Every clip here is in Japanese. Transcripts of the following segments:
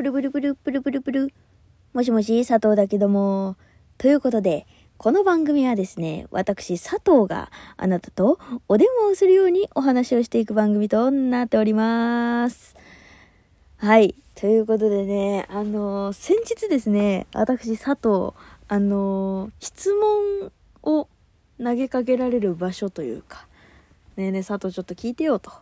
プルプルプルプルプルプル。もしもし、佐藤だけども。ということで、この番組はですね、私、佐藤があなたとお電話をするようにお話をしていく番組となっております。はい。ということでね、あのー、先日ですね、私、佐藤、あのー、質問を投げかけられる場所というか、ねえねえ、佐藤ちょっと聞いてよと、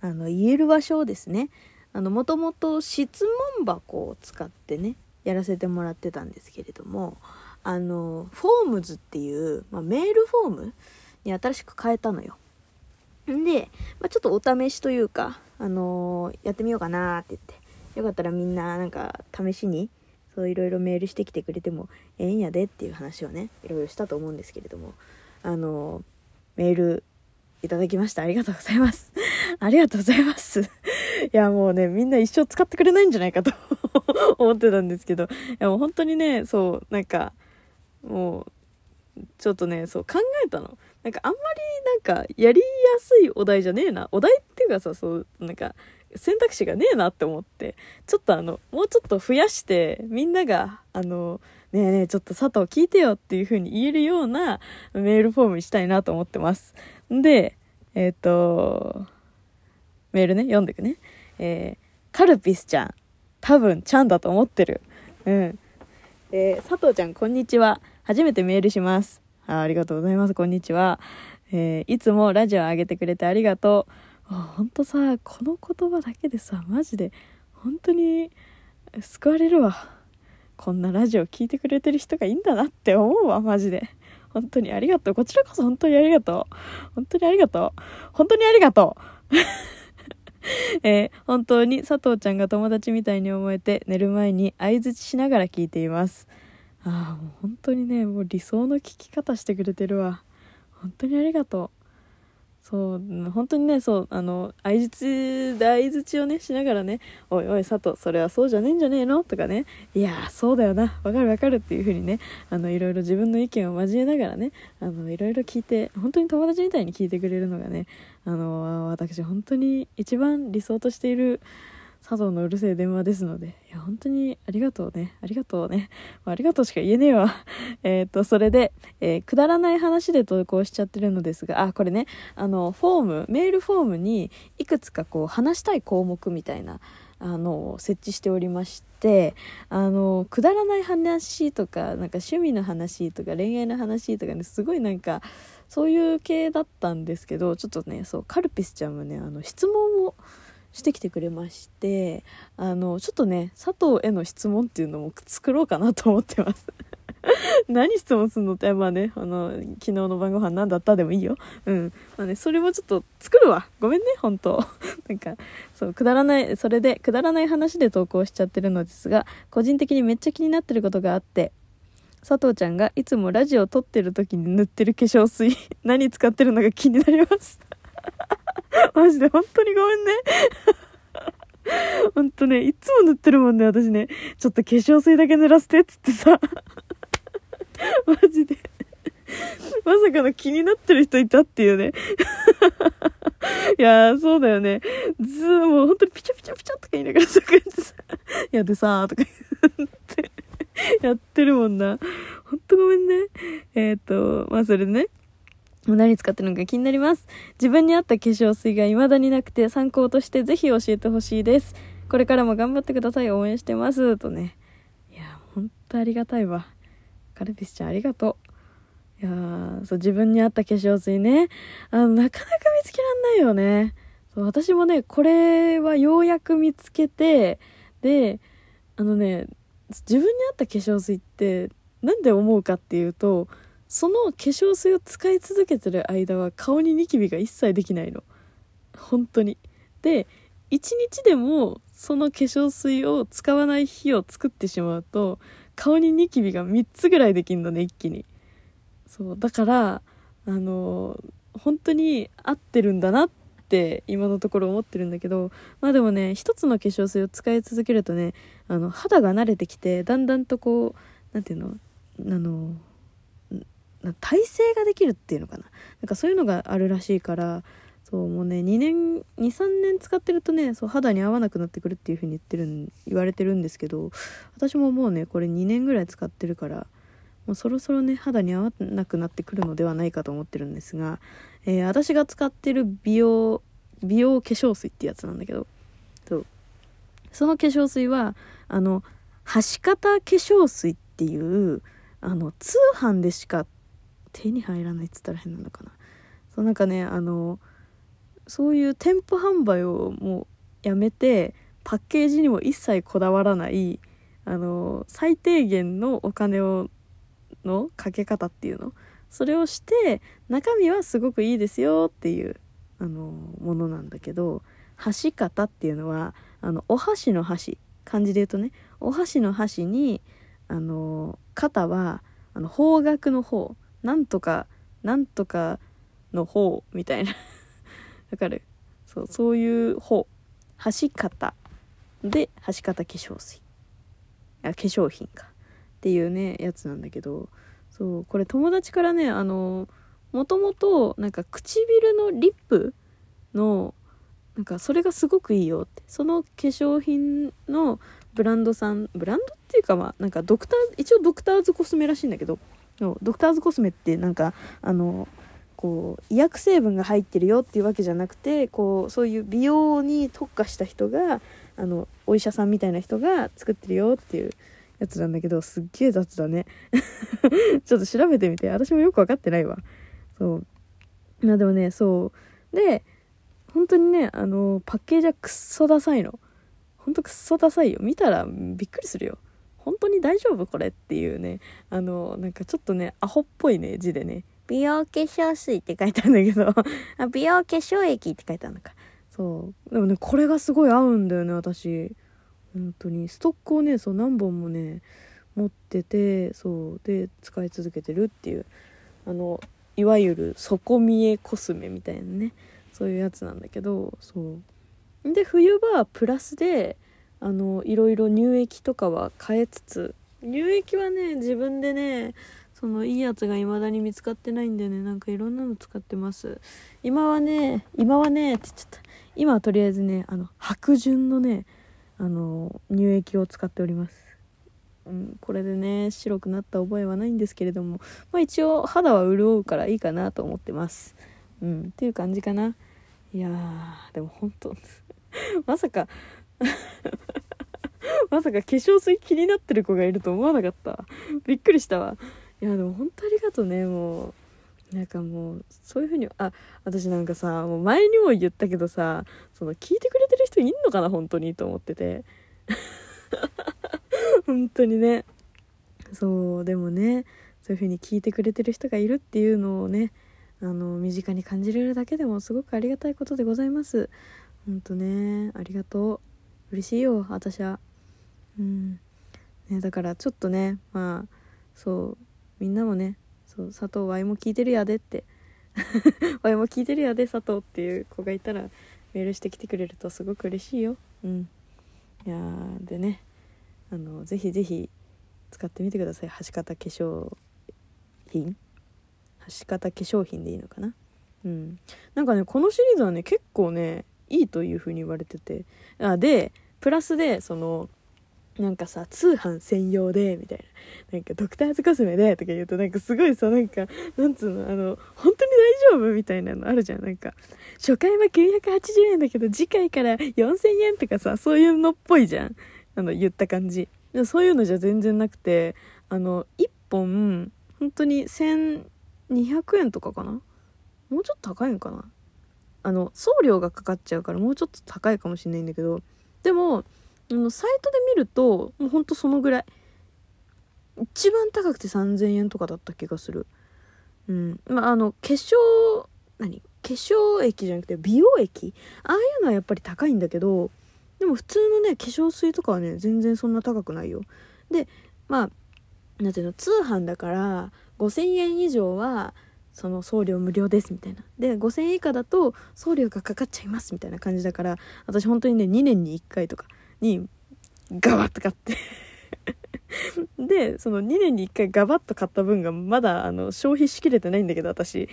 あの、言える場所をですね、あの、もともと質問箱を使ってね、やらせてもらってたんですけれども、あの、フォームズっていう、まあ、メールフォームに新しく変えたのよ。んで、まあ、ちょっとお試しというか、あのー、やってみようかなって言って、よかったらみんななんか試しに、そういろいろメールしてきてくれてもええんやでっていう話をね、いろいろしたと思うんですけれども、あのー、メールいただきました。ありがとうございます。ありがとうございます。いや、もうね、みんな一生使ってくれないんじゃないかと 思ってたんですけど、いやもう本当にね、そう、なんか、もう、ちょっとね、そう考えたの。なんかあんまりなんかやりやすいお題じゃねえな。お題っていうかさ、そう、なんか選択肢がねえなって思って、ちょっとあの、もうちょっと増やして、みんなが、あの、ねえねえ、ちょっと佐藤聞いてよっていう風に言えるようなメールフォームにしたいなと思ってます。んで、えっ、ー、と、メールね、読んでくね。えー、カルピスちゃん、多分ちゃんだと思ってる。うん。えー、佐藤ちゃん、こんにちは。初めてメールします。あありがとうございます。こんにちは。えー、いつもラジオ上げてくれてありがとう。ほんとさ、この言葉だけでさ、マジで、本当に救われるわ。こんなラジオ聞いてくれてる人がいいんだなって思うわ、マジで。本当にありがとう。こちらこそ本当にありがとう。本当にありがとう。本当にありがとう。えー、本当に佐藤ちゃんが友達みたいに思えて寝る前に相づちしながら聞いています。ああ、もう本当にね、もう理想の聞き方してくれてるわ。本当にありがとう。そう、本当にね、そう、あの、相づち、相づちをね、しながらね、おいおい、佐藤、それはそうじゃねえんじゃねえの？とかね、いやそうだよな、わかるわかるっていう風にね、あの、いろいろ自分の意見を交えながらね、あの、いろいろ聞いて、本当に友達みたいに聞いてくれるのがね、あの、私、本当に一番理想としている、佐藤のうるせえ電話ですので、いや、本当にありがとうね。ありがとうね。まあ、ありがとうしか言えねえわ。えっと、それで、えー、くだらない話で投稿しちゃってるのですが、あ、これね、あの、フォーム、メールフォームにいくつかこう、話したい項目みたいな、あの、設置しておりまして、あの、くだらない話とか、なんか趣味の話とか恋愛の話とかね、すごいなんか、そういう系だったんですけど、ちょっとね、そう、カルピスちゃんはね、あの、質問を、してきてくれましてあのちょっとね佐藤への質問っていうのも作ろうかなと思ってます。何質問するのってまあねあの昨日の晩ご飯何だったでもいいよ。うん。まあねそれもちょっと作るわ。ごめんね本当。なんかそうくだらないそれでくだらない話で投稿しちゃってるのですが個人的にめっちゃ気になってることがあって佐藤ちゃんがいつもラジオを撮ってる時に塗ってる化粧水 何使ってるのか気になります。マジで本当にごめんね。ほんとね、いつも塗ってるもんね、私ね。ちょっと化粧水だけ塗らせてっつってさ。マジで。まさかの気になってる人いたっていうね。いやー、そうだよね。ずー、もう本当にピチャピチャピチャとか言いながらさ、こうやってさ、やでさーとか言って、やってるもんな。ほんとごめんね。えっ、ー、と、まあそれね。何使ってるのか気になります。自分に合った化粧水が未だになくて参考としてぜひ教えてほしいです。これからも頑張ってください。応援してます。とね。いや、ほんとありがたいわ。カルピスちゃんありがとう。いやそう、自分に合った化粧水ね。あの、なかなか見つけらんないよね。そう私もね、これはようやく見つけて、で、あのね、自分に合った化粧水って、なんで思うかっていうと、その化粧水を使い続けてる間は顔にニキビが一切できないの。本当に。で1日でもその化粧水を使わない日を作ってしまうと顔にニキビが3つぐらいできるのね一気に。そう。だからあの本当に合ってるんだなって今のところ思ってるんだけどまあでもね一つの化粧水を使い続けるとねあの肌が慣れてきてだんだんとこう何ていうの？あの耐性ができるっていうのかな。なんかそういうのがあるらしいからそうもうね2年23年使ってるとねそう肌に合わなくなってくるっていう風に言ってるん言われてるんですけど私ももうねこれ2年ぐらい使ってるからもうそろそろね肌に合わなくなってくるのではないかと思ってるんですが、えー、私が使ってる美容美容化粧水ってやつなんだけどそう。その化粧水はあの端型化粧水っていうあの通販でしか手に入らないっつったら変なのかな。そうなんかねあのそういう店舗販売をもうやめてパッケージにも一切こだわらないあの最低限のお金をのかけ方っていうの？それをして中身はすごくいいですよっていうあのものなんだけど箸型っていうのはあのお箸の箸漢字で言うとねお箸の箸にあの肩はあの方角の方なんとかなんとかの方みたいな。わかる？そうそういう方。箸型で箸型化粧水。あ化粧品か。っていうねやつなんだけど。そうこれ友達からねあのもともとなんか唇のリップのなんかそれがすごくいいよって。その化粧品のブランドさんブランドっていうかまあなんかドクター一応ドクターズコスメらしいんだけどそうドクターズコスメってなんかあのこう医薬成分が入ってるよっていうわけじゃなくてこうそういう美容に特化した人があのお医者さんみたいな人が作ってるよっていうやつなんだけどすっげえ雑だね。ちょっと調べてみて私もよく分かってないわ。そう。まあでもねそうで本当にねあのパッケージはくっそダサいの。ほんとくっそダサいよ。見たらびっくりするよ。本当に大丈夫これっていうねあのなんかちょっとねアホっぽいね字でね。美容化粧水って書いてあるんだけど。美容化粧液って書いてあるのか。そう。でもねこれがすごい合うんだよね私。本当に。ストックをねそう何本もね持っててそう。で使い続けてるっていう。あのいわゆる底見えコスメみたいなね。そういうやつなんだけどそう。で冬場はプラスであのいろいろ乳液とかは変えつつ。乳液はね自分でねそのいいやつが未だに見つかってないんでねなんかいろんなの使ってます。今はね今はねって言っちゃった。今はとりあえずねあの白潤のねあの乳液を使っております。うん、これでね白くなった覚えはないんですけれども、まあ、一応肌は潤うからいいかなと思ってます。うんっていう感じかな。いやーでも本当 まさか まさか化粧水気になってる子がいると思わなかった。びっくりしたわ。いやでも本当ありがとうねもう。なんかもうそういう風にあ私なんかさもう前にも言ったけどさその聞いてくれてる人いんのかな本当にと思ってて。本当にね。そうでもねそういう風に聞いてくれてる人がいるっていうのをねあの身近に感じれるだけでもすごくありがたいことでございます。ほんとねありがとう。嬉しいよ私は。うん。ねだからちょっとねまあそうみんなもねそう佐藤ワイも聞いてるやでって。ワイも聞いてるやで佐藤っていう子がいたらメールしてきてくれるとすごく嬉しいよ。うん。いやでねあのぜひぜひ使ってみてください。箸型化粧品。箸型化粧品でいいのかな。うん。なんかねこのシリーズはね結構ねいいという風に言われてて。あでプラスでそのなんかさ通販専用でみたいな。なんかドクターズコスメでとか言うとなんかすごいさなんかなんつうのあの本当に大丈夫みたいなのあるじゃん。なんか初回は980円だけど次回から4000円とかさそういうのっぽいじゃん。あの言った感じ。そういうのじゃ全然なくてあの1本本当に1200円とかかな？もうちょっと高いんかな？あの送料がかかっちゃうからもうちょっと高いかもしれないんだけどでもあのサイトで見るともうほんとそのぐらい。一番高くて3000円とかだった気がする。うん。まああの化粧何？化粧液じゃなくて美容液？ああいうのはやっぱり高いんだけどでも普通のね化粧水とかはね全然そんな高くないよ。でまあ何ていうの通販だから5000円以上はその送料無料ですみたいなで5000円以下だと送料がかかっちゃいますみたいな感じだから私本当にね2年に1回とかにガバッと買って でその2年に1回ガバッと買った分がまだあの消費しきれてないんだけど私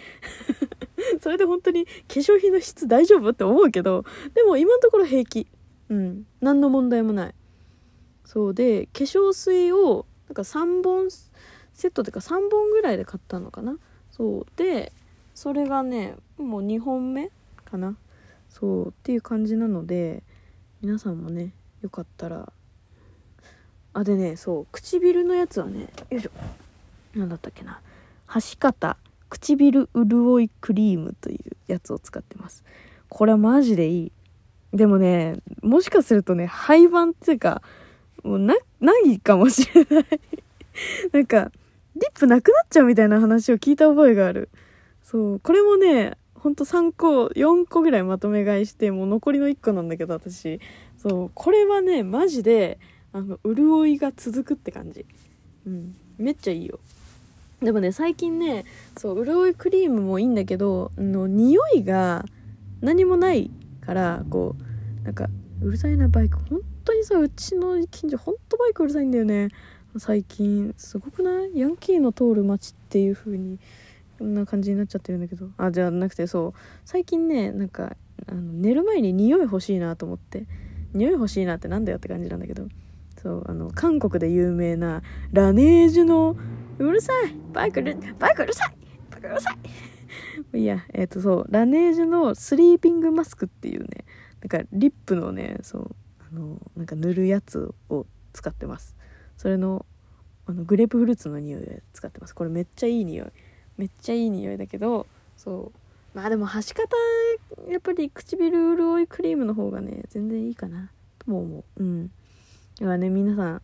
それで本当に化粧品の質大丈夫って思うけど、でも今のところ平気。うん。何の問題もない。そうで、化粧水を、なんか3本、セットっていうか3本ぐらいで買ったのかな。そう。で、それがね、もう2本目かな。そうっていう感じなので、皆さんもね、よかったら、あ、でね、そう、唇のやつはね、よいしょ。何だったっけな。橋方唇潤いクリームというやつを使ってます。これはマジでいい。でもね、もしかするとね、廃盤っていうか、もうな、ないかもしれない なんか、リップなくなっちゃうみたいな話を聞いた覚えがある。そう、これもね、ほんと3個、4個ぐらいまとめ買いして、もう残りの1個なんだけど、私。そう、これはね、マジで、あの、潤いが続くって感じ。うん。めっちゃいいよ。でもね、最近ね、そう、潤いクリームもいいんだけど、の、匂いが何もないから、こう、なんか、うるさいな、バイク。本当にさ、うちの近所、ほんとバイクうるさいんだよね。最近、すごくない？ヤンキーの通る街っていう風に、こんな感じになっちゃってるんだけど。あ、じゃなくて、そう、最近ね、なんか、あの寝る前に匂い欲しいなと思って、匂い欲しいなってなんだよって感じなんだけど、そう、あの、韓国で有名な、ラネージュの、うるさい！バイクうるバイクうるさい！バイクうるさい！いや、えっ、ー、とそう、ラネージュのスリーピングマスクっていうね、なんかリップのね、そう、あの、なんか塗るやつを使ってます。それの、あの、グレープフルーツの匂いで使ってます。これめっちゃいい匂い。めっちゃいい匂いだけど、そう。まあでも、端方、やっぱり唇潤いクリームの方がね、全然いいかな、とも思う。うん。だからね、皆さん、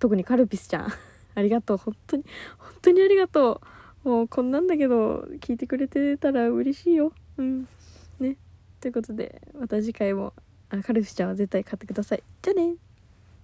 特にカルピスちゃん ありがとう。本当に、本当にありがとう。もうこんなんだけど、聞いてくれてたら嬉しいよ。うん。ね。ということで、また次回も、あカルフィちゃんは絶対買ってください。じゃあね